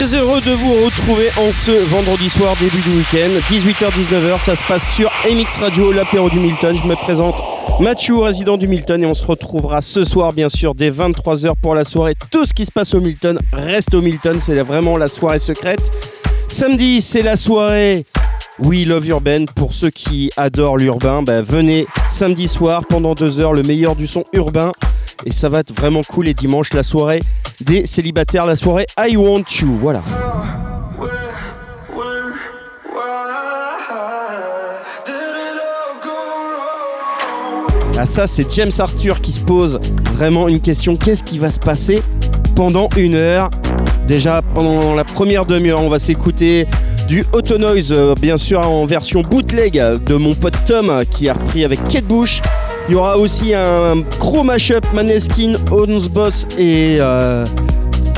Très heureux de vous retrouver en ce vendredi soir, début du week-end, 18h-19h, ça se passe sur MX Radio, l'apéro du Milton. Je me présente Mathieu, résident du Milton, et on se retrouvera ce soir, bien sûr, dès 23h pour la soirée. Tout ce qui se passe au Milton reste au Milton, c'est vraiment la soirée secrète. Samedi, c'est la soirée We Love Urban. Pour ceux qui adorent l'urbain, ben, venez samedi soir pendant deux heures, le meilleur du son urbain. Et ça va être vraiment cool. Et dimanche, la soirée des célibataires, la soirée I Want You. Voilà. Ah ça c'est James Arthur qui se pose vraiment une question, qu'est-ce qui va se passer pendant une heure? Déjà pendant la première demi-heure on va s'écouter du Auto Noise euh, bien sûr en version bootleg de mon pote Tom qui a repris avec Kate Bush. Il y aura aussi un gros mashup Maneskin, Owns Boss et euh,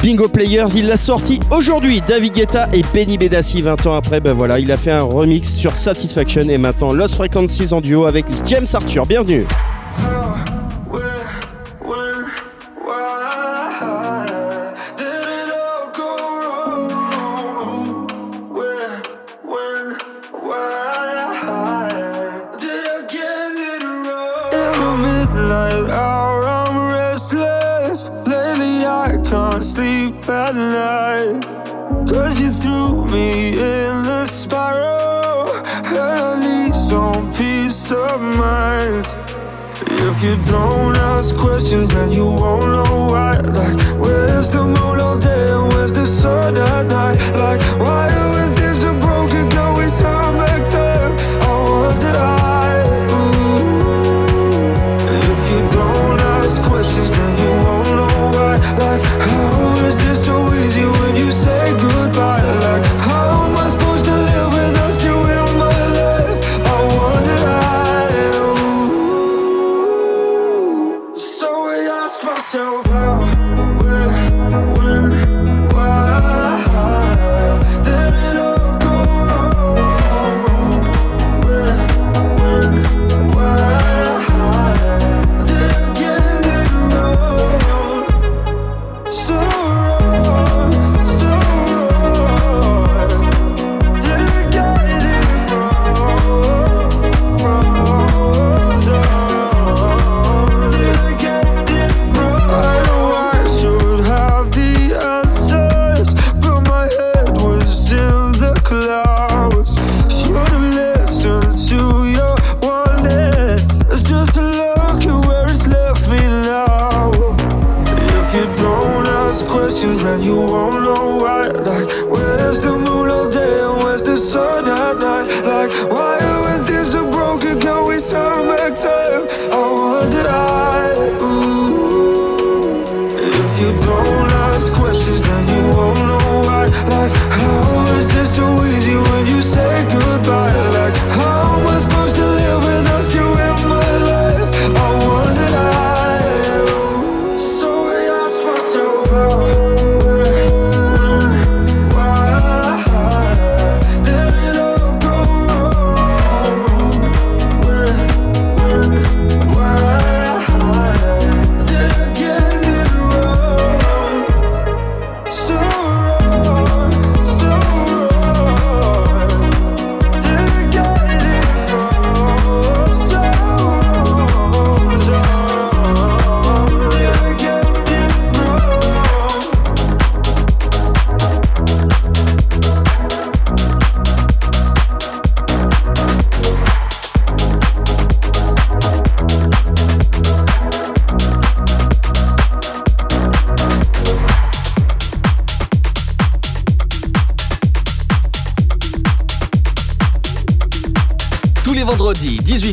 Bingo Players. Il l'a sorti aujourd'hui. David Guetta et Benny Bedassi 20 ans après. Ben voilà, il a fait un remix sur Satisfaction et maintenant Lost Frequencies en duo avec James Arthur. Bienvenue. You threw me in the spiral. And I need some peace of mind. If you don't ask questions, then you won't know why. Like, where's the moon all day and where's the sun at night? Like, why when things are broken, can we turn back time? I wonder why. Ooh. If you don't ask questions, then you won't know why. Like, you so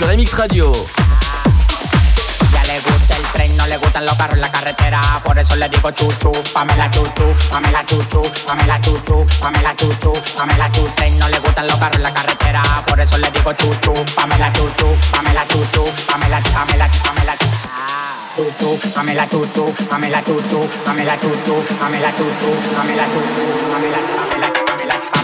Sur MX Radio. le gusta el tren, no le gustan los carros en la carretera. Por eso le digo chuchu, Pamela chuchu, Pamela chuchu, Pamela chuchu, Pamela chuchu, Pamela chuchu. Tren, no le gustan los carros en la carretera. Por eso le digo chuchu, Pamela chuchu, Pamela chuchu, Pamela, Pamela, Pamela chuchu, Pamela chuchu, Pamela chuchu, Pamela chuchu, Pamela chuchu, Pamela chuchu, Pamela, Pamela,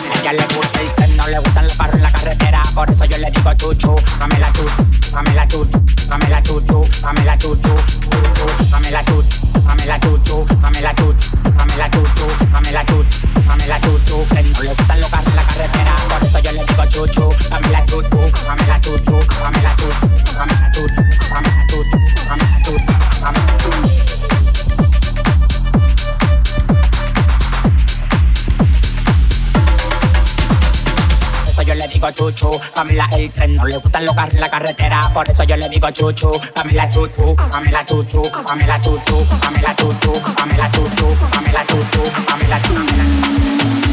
a ella le gusta el que no le gustan los carros en la carretera. Por eso yo le digo chuchu, dame la chuchu, dame la chuchu, dame la chuchu, dame la chuchu, dame la chuchu, dame la chuchu, dame la chuchu, dame la chuchu, dame la chuchu, dame la chuchu. Que no le gustan los carros en la carretera. Por eso yo le digo chuchu, dame la chuchu, dame la chuchu, dame la chuchu, dame la chuchu, dame la chuchu, dame la chuchu, dame la chuchu, dame la chuchu. Digo chuchu, Pamela el tren, no le gustan los carros en la carretera, por eso yo le digo chuchu, Pamela chuchu, Pamela chuchu, Pamela chuchu, Pamela chuchu, Pamela chuchu, Pamela chuchu, Pamela chuchu. Pamela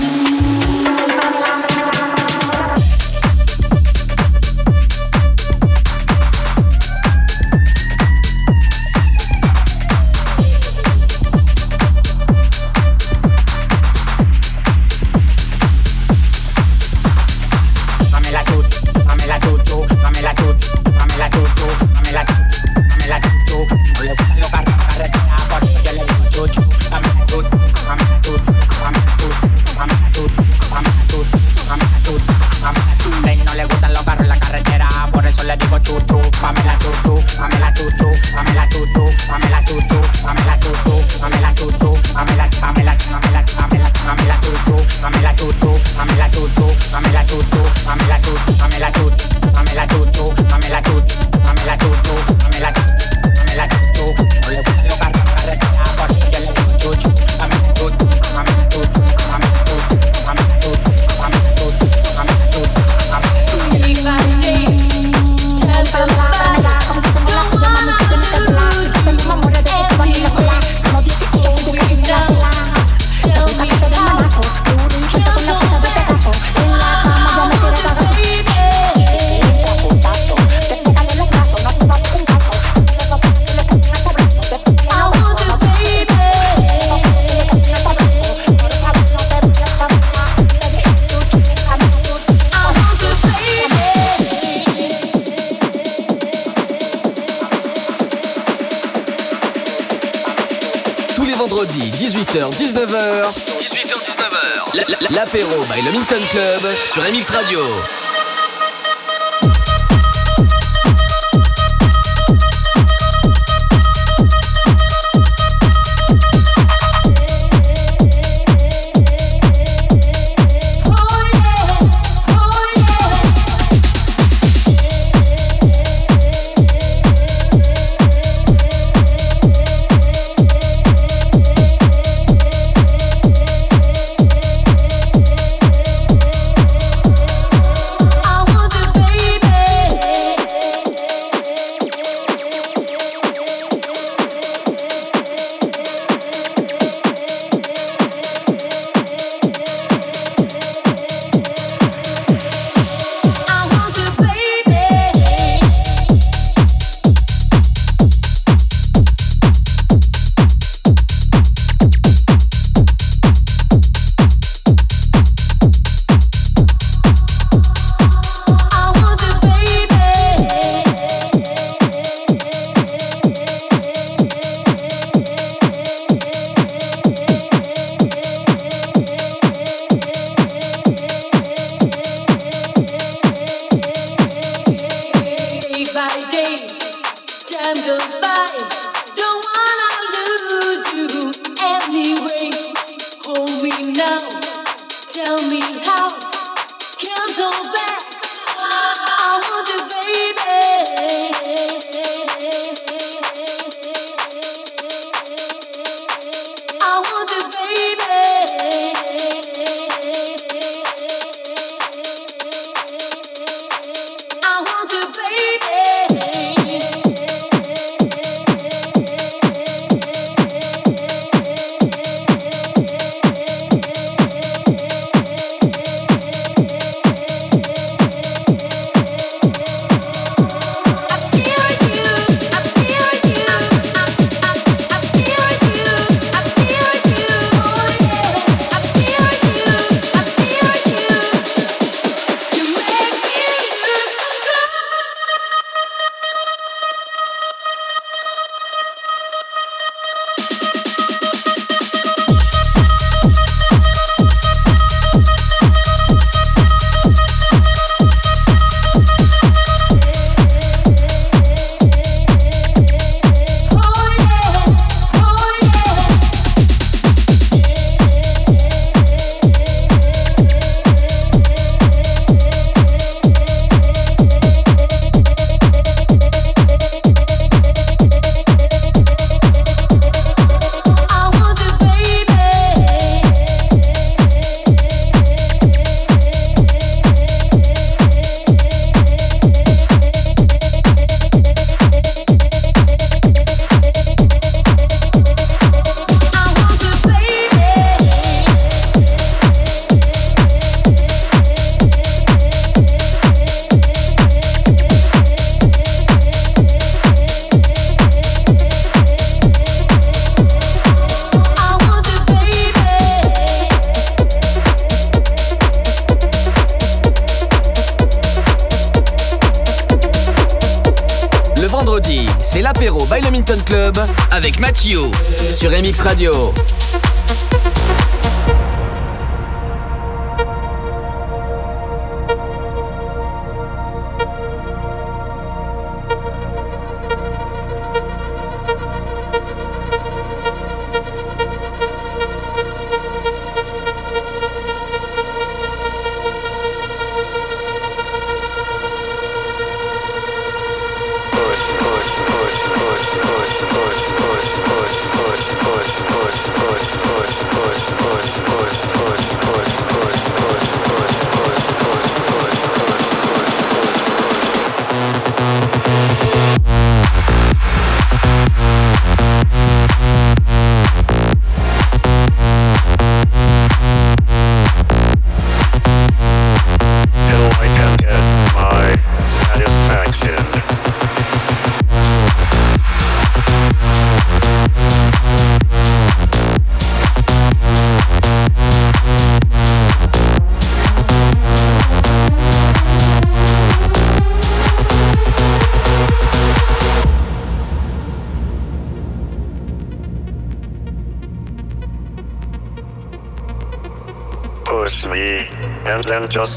push push push push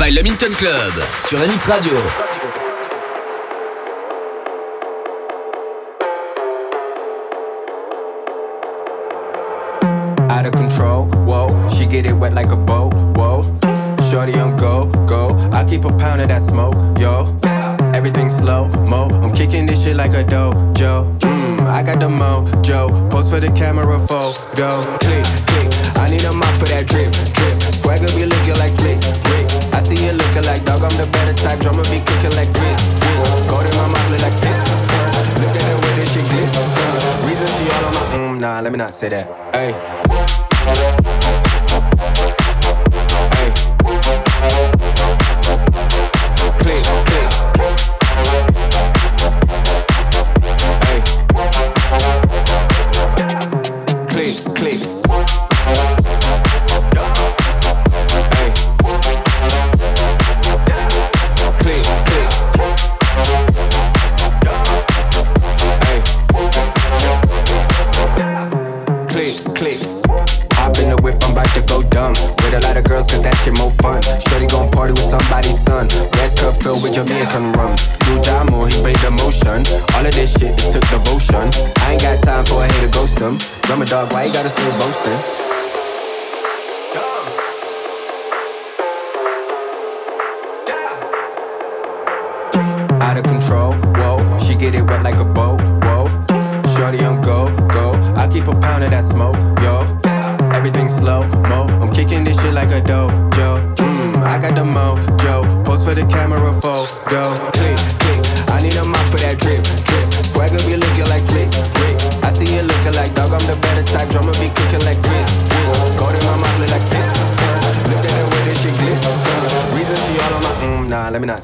By le Minton Club sur MX Radio. out of control. Whoa, she get it wet like a boat. Whoa, shorty on go, go. I keep a pound of that smoke, type. Drummer be cooking like grits. Gold in my mouth look like this. Look at the way this shit glitz. Reason she all on my mm, nah. Let me not say that. Gotta stay boasting? Out of control, whoa. She get it wet like a boat, whoa. Shorty on go, go. I keep a pound of that smoke,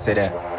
esere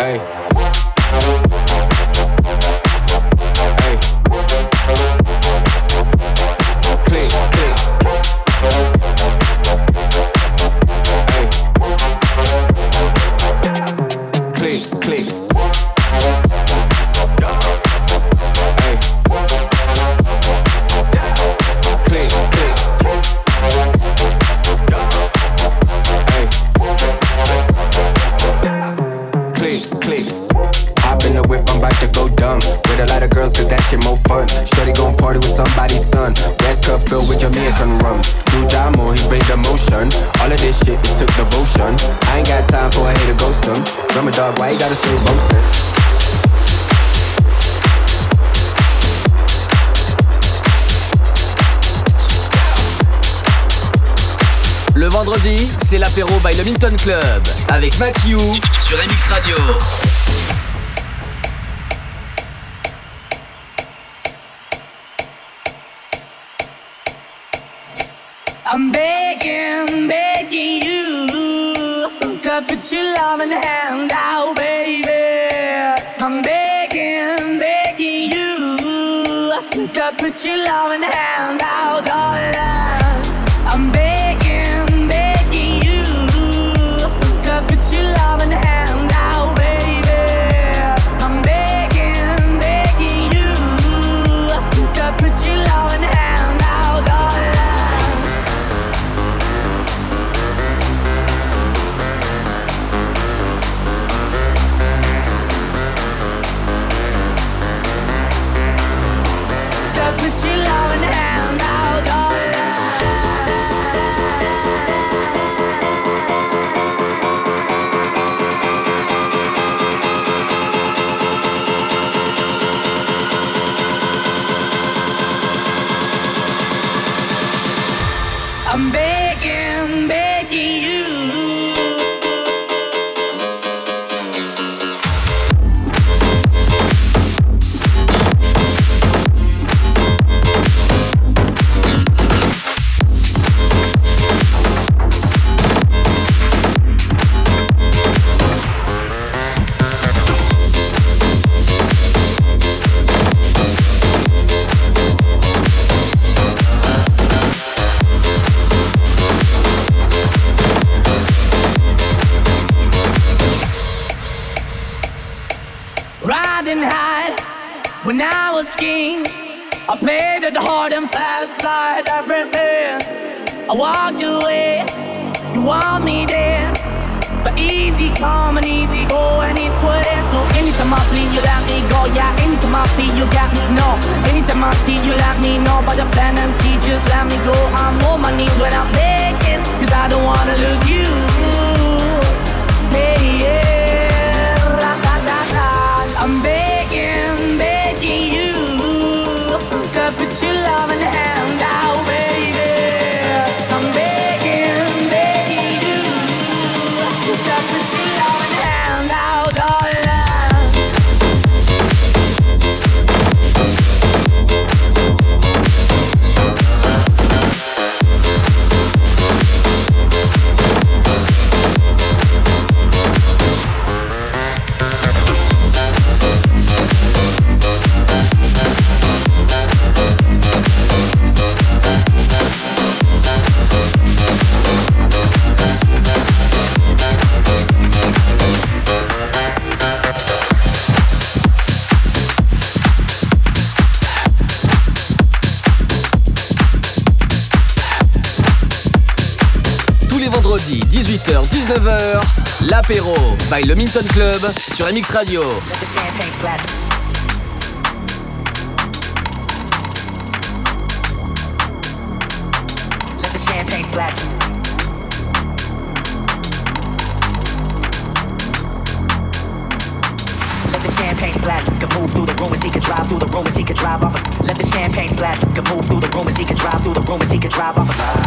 c'est l'apéro by le Minton Club avec Matthew sur MX Radio. I'm begging, begging you to put your loving hand out, baby. I'm begging, begging you to put your loving hand out, darling. Walked away, you want me there. But easy come and easy go and it wouldn't. So anytime I flee, you let me go. Yeah, anytime I feel, you got me. No, anytime I see, you let me know. But the plan and see, just let me go. I'm on my knees when I'm begging, cause I don't wanna lose you. Hey, yeah, 18h-19h, l'apéro by le Minton Club sur MX Radio. Let the champagne splash. Through the he can drive through the he drive off of. Let the champagne splash. Can move through the room he can drive through the room he can drive off of.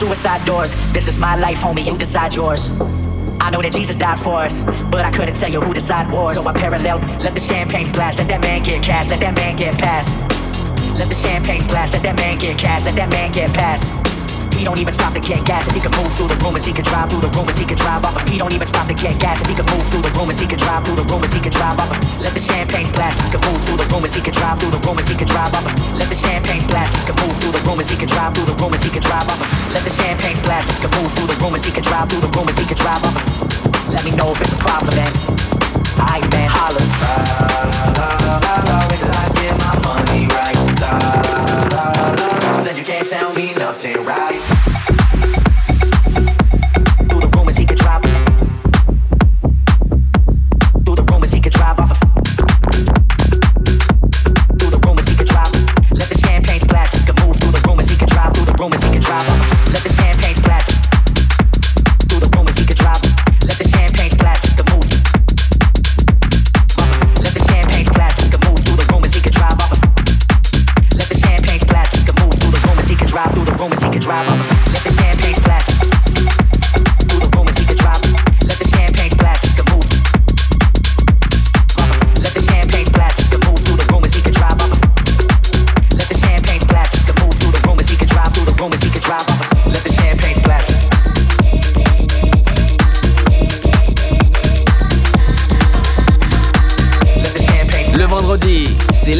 suicide doors. This is my life, homie, you decide yours. I know that Jesus died for us, but I couldn't tell you who decided wars. So I parallel, let the champagne splash, let that man get cash, let that man get past. Let the champagne splash, let that man get cash, let that man get past. He don't even stop to get gas. If he could move through the rumors, he could drive through the rumors, he could drive off of. He don't even stop to get gas. If he could move through the rumors, he could drive through the rumors, he could drive off of. Let the champagne splash. He could move through the rumors, he could drive through the rumors, he could drive off of. Let the champagne splash. He could move through the rumors, he could drive through the rumors, he could drive off of. Let the champagne splash. He could move through the rumors, he could drive through the rumors, he could drive off of. Let me know if it's a problem, man. Aight, man, holla. La I get my money right. Then you can't tell me nothing, right?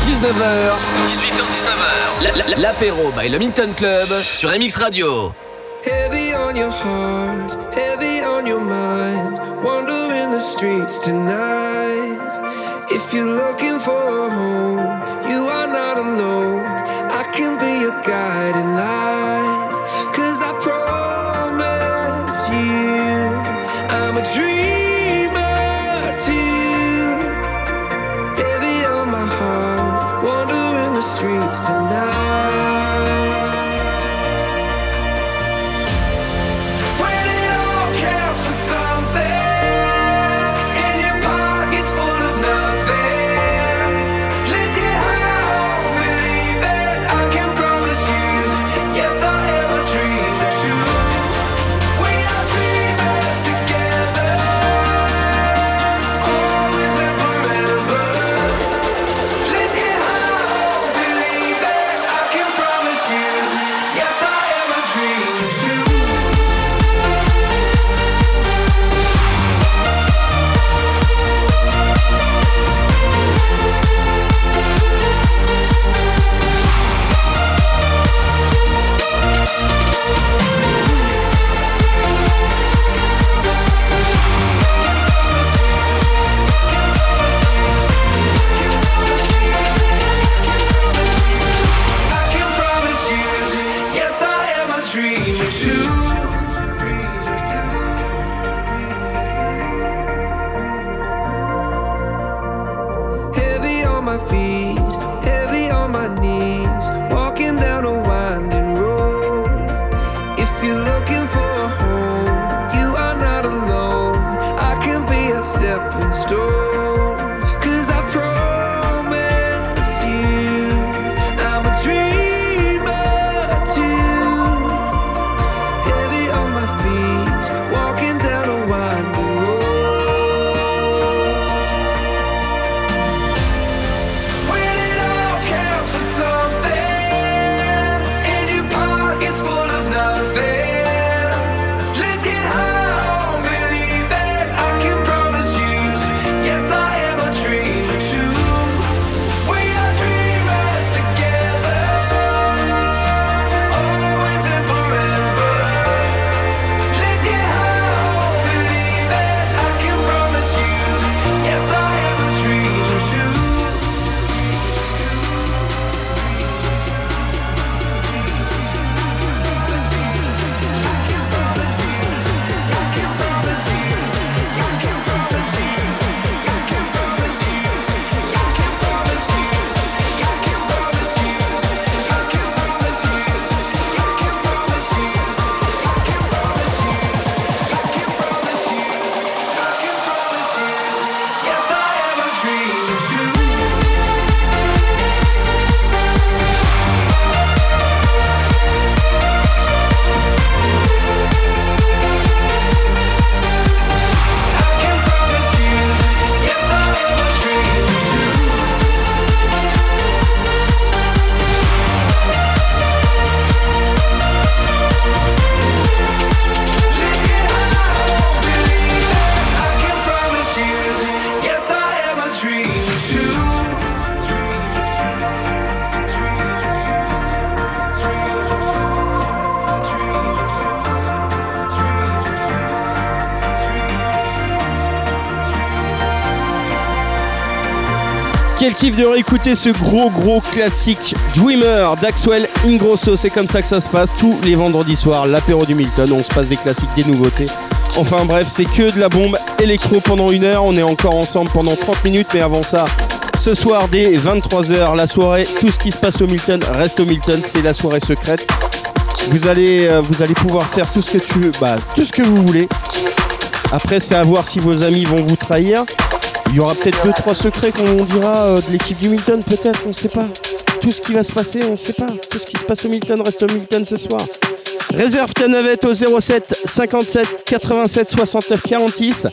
18h-19h. 18h-19h. L'apéro by le Milton Club sur MX Radio. Heavy on your heart, heavy on your mind. Wandering the streets tonight. If you're looking for a home, my feet. Quel kiff de réécouter ce gros gros classique Dreamer d'Axwell Ingrosso. C'est comme ça que ça se passe tous les vendredis soirs. L'apéro du Milton, on se passe des classiques, des nouveautés. Enfin bref, c'est que de la bombe électro pendant une heure. On est encore ensemble pendant 30 minutes, mais avant ça, ce soir dès 23h, la soirée, tout ce qui se passe au Milton reste au Milton. C'est la soirée secrète. Vous allez, euh, vous allez pouvoir faire tout ce que tu veux, bah, tout ce que vous voulez. Après, c'est à voir si vos amis vont vous trahir. Il y aura peut-être deux trois secrets qu'on dira euh, de l'équipe du Milton, peut-être, on ne sait pas. Tout ce qui va se passer, on ne sait pas. Tout ce qui se passe au Milton reste au Milton ce soir. Réserve ta navette au 07 57 87 69 46.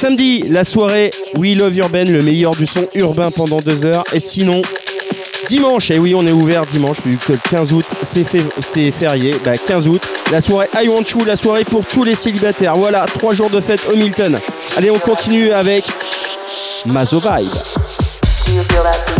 Samedi, la soirée We Love Urban, le meilleur du son urbain pendant deux heures. Et sinon, dimanche, et oui, on est ouvert dimanche, vu que le 15 août, c'est férié. Bah, 15 août, la soirée I Want You, la soirée pour tous les célibataires. Voilà, trois jours de fête au Milton. Allez, on continue avec Masovibe. Do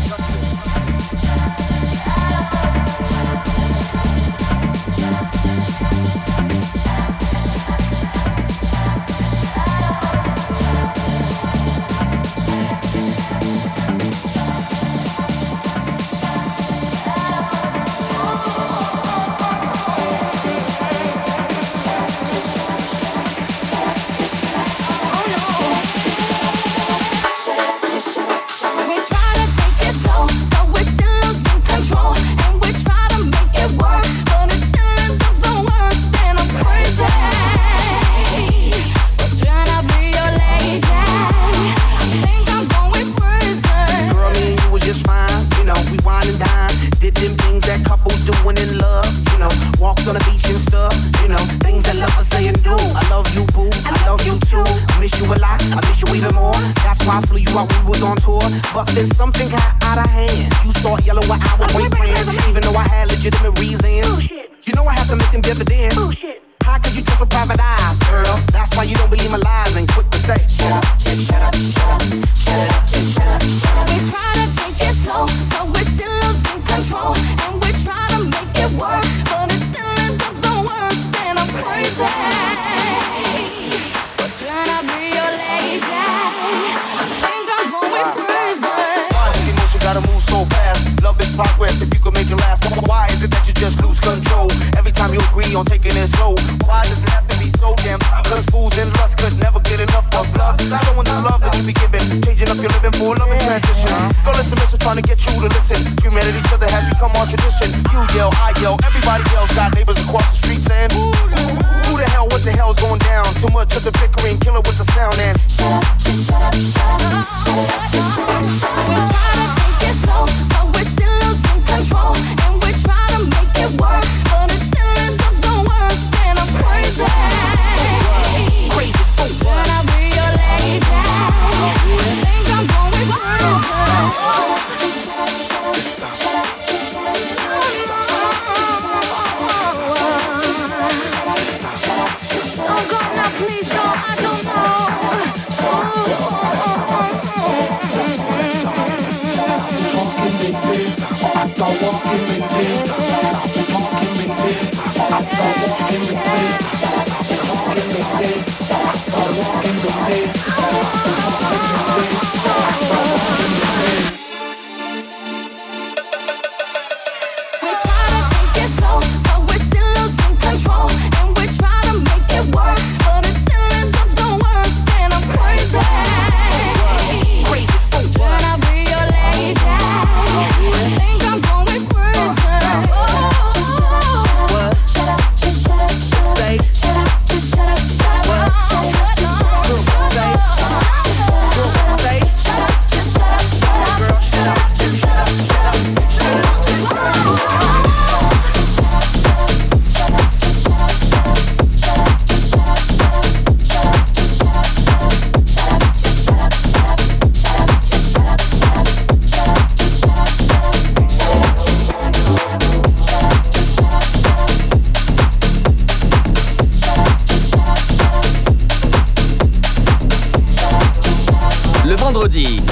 control. Every time you agree on taking it slow. Why does it have to be so damn? Cause fools and lust could never get enough of love. Not knowing the love that you be giving. Changing up your living for a loving transition. Fellas and missions trying to get you to listen. Humanity at each other has become our tradition. You yell, I yell, everybody yells. got neighbors across the street saying, Who the hell, what the hell's going down? Too much of the bickering, killer with the sound and shut up, just. We try to take it slow, but we're still losing control, and we try to make it work walking with me. I start walking with me.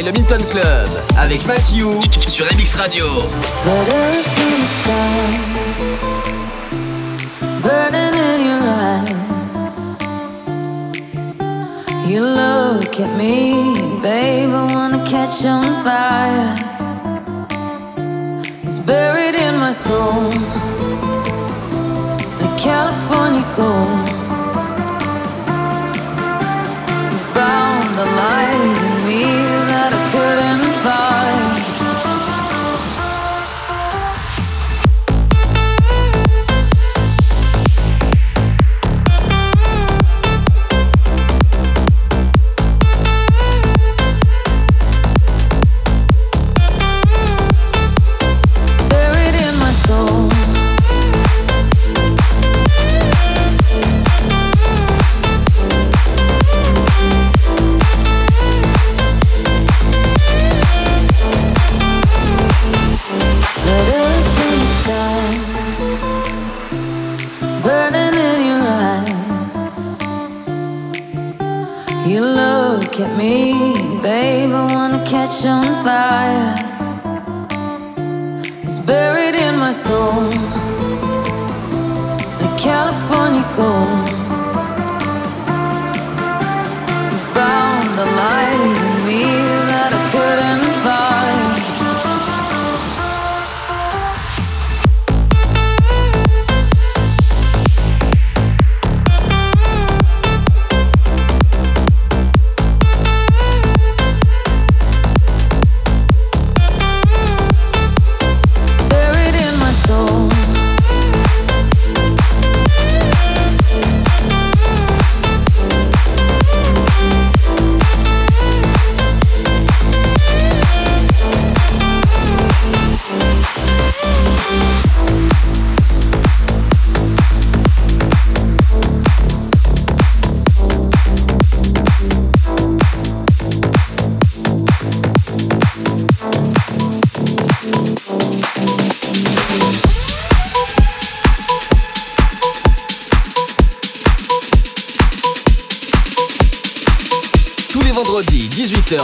By le Minton Club avec Matthew sur MX Radio. Burning in your eyes. You look at me, babe, I wanna catch on fire. It's buried in my soul, like California gold. You found the light in me I to quit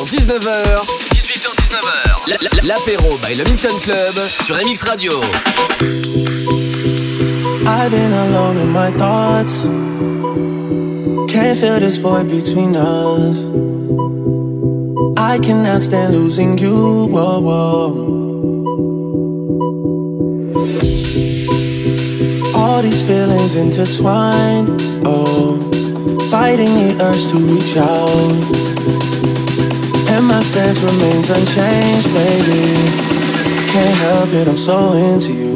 18h-19h. 18h-19h. la- la- L'apéro by le Minton Club sur MX Radio. I've been alone in my thoughts. Can't feel this void between us. I cannot stand losing you. Whoa, whoa. All these feelings intertwined. Oh, fighting the urge to reach out. And my stance remains unchanged, baby. Can't help it, I'm so into you.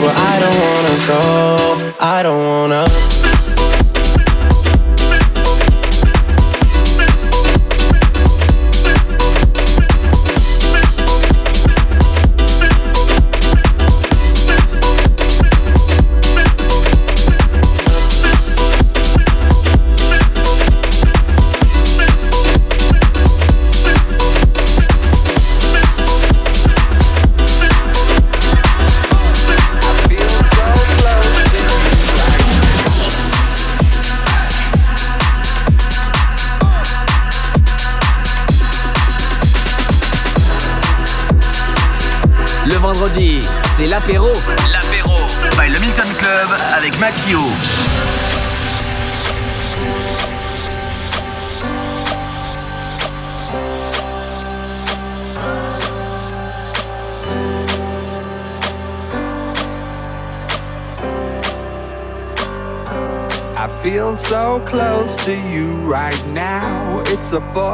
where I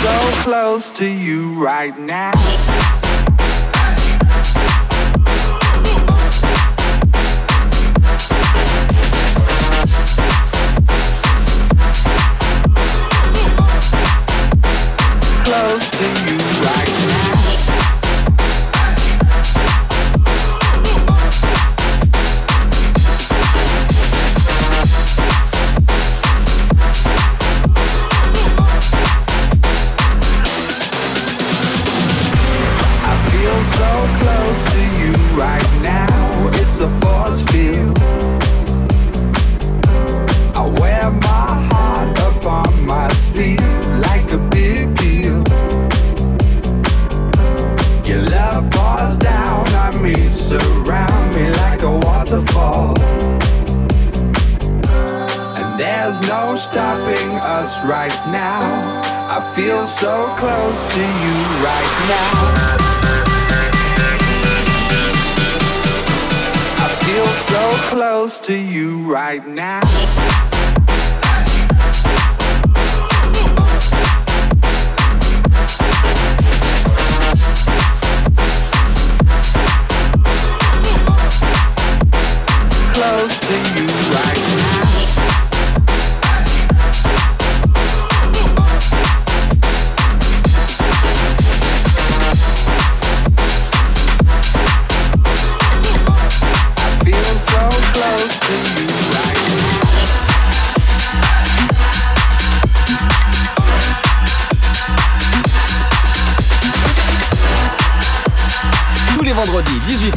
So close to you right now.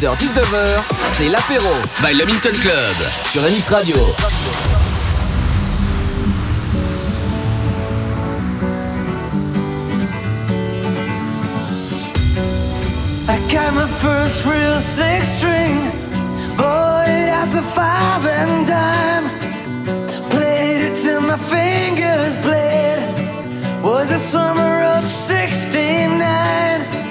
18h-19h, c'est l'apéro by le Minton Club sur MX Radio. I got my first real six string, bought it at the five and dime. Played it till my fingers bled. Was the summer of '69.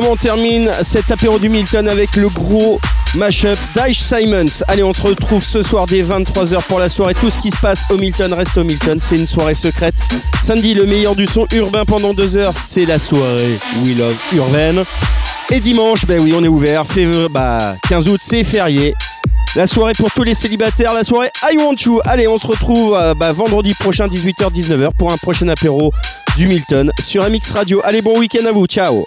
Comment on termine cet apéro du Milton avec le gros mashup d'Ice Simons. Allez, on se retrouve ce soir dès 23h pour la soirée. Tout ce qui se passe au Milton reste au Milton. C'est une soirée secrète. Samedi, le meilleur du son urbain pendant deux heures. C'est la soirée We Love Urbaine. Et dimanche, ben oui, on est ouvert. Février, bah, 15 août, c'est férié. La soirée pour tous les célibataires, la soirée I Want You. Allez, on se retrouve euh, bah, vendredi prochain, 18h-19h, pour un prochain apéro du Milton sur MX Radio. Allez, bon week-end à vous. Ciao